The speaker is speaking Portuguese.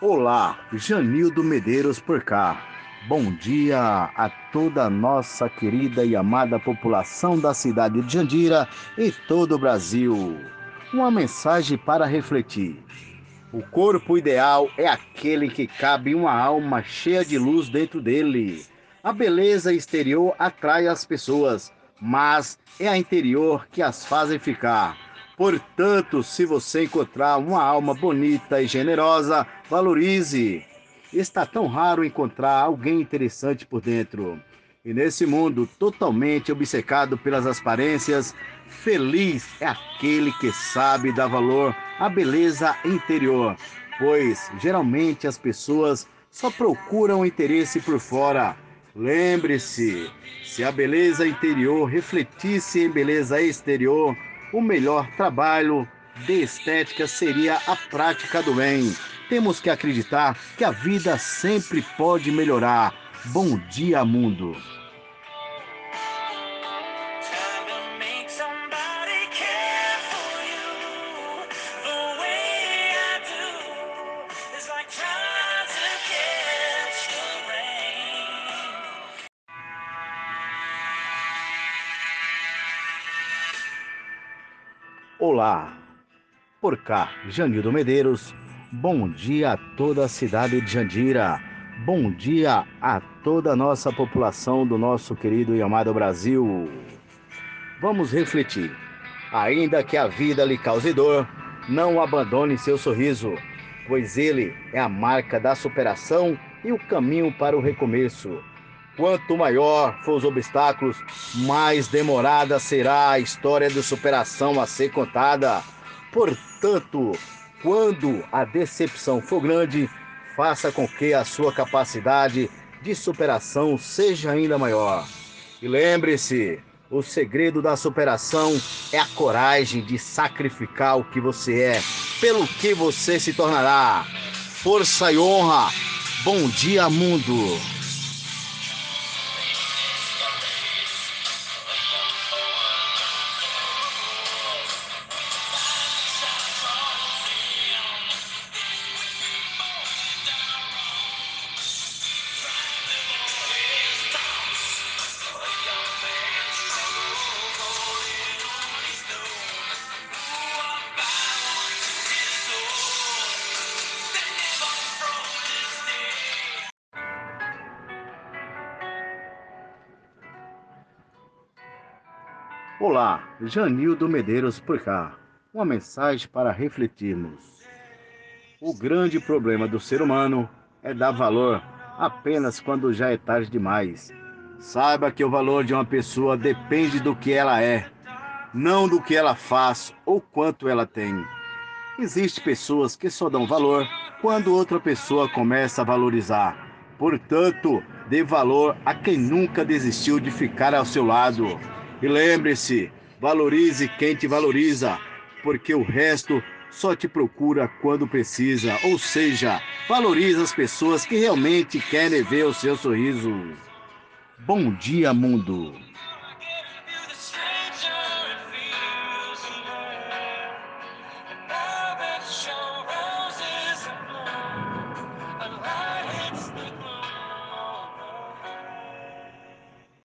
Olá, Janildo Medeiros por cá. Bom dia a toda a nossa querida e amada população da cidade de Jandira e todo o Brasil. Uma mensagem para refletir. O corpo ideal é aquele que cabe uma alma cheia de luz dentro dele. A beleza exterior atrai as pessoas, mas é a interior que as fazem ficar. Portanto, se você encontrar uma alma bonita e generosa, valorize. Está tão raro encontrar alguém interessante por dentro. E nesse mundo totalmente obcecado pelas aparências, feliz é aquele que sabe dar valor à beleza interior, pois geralmente as pessoas só procuram interesse por fora. Lembre-se, se a beleza interior refletisse em beleza exterior, o melhor trabalho de estética seria a prática do bem. Temos que acreditar que a vida sempre pode melhorar. Bom dia, mundo! Olá, por cá, Janildo Medeiros. Bom dia a toda a cidade de Jandira. Bom dia a toda a nossa população do nosso querido e amado Brasil. Vamos refletir. Ainda que a vida lhe cause dor, não abandone seu sorriso, pois ele é a marca da superação e o caminho para o recomeço. Quanto maior for os obstáculos, mais demorada será a história de superação a ser contada. Portanto, quando a decepção for grande, faça com que a sua capacidade de superação seja ainda maior. E lembre-se, o segredo da superação é a coragem de sacrificar o que você é, pelo que você se tornará. Força e honra. Bom dia, mundo. Olá, Janildo Medeiros por cá. Uma mensagem para refletirmos. O grande problema do ser humano é dar valor apenas quando já é tarde demais. Saiba que o valor de uma pessoa depende do que ela é, não do que ela faz ou quanto ela tem. Existem pessoas que só dão valor quando outra pessoa começa a valorizar. Portanto, dê valor a quem nunca desistiu de ficar ao seu lado. E lembre-se, valorize quem te valoriza, porque o resto só te procura quando precisa. Ou seja, valorize as pessoas que realmente querem ver o seu sorriso. Bom dia, mundo!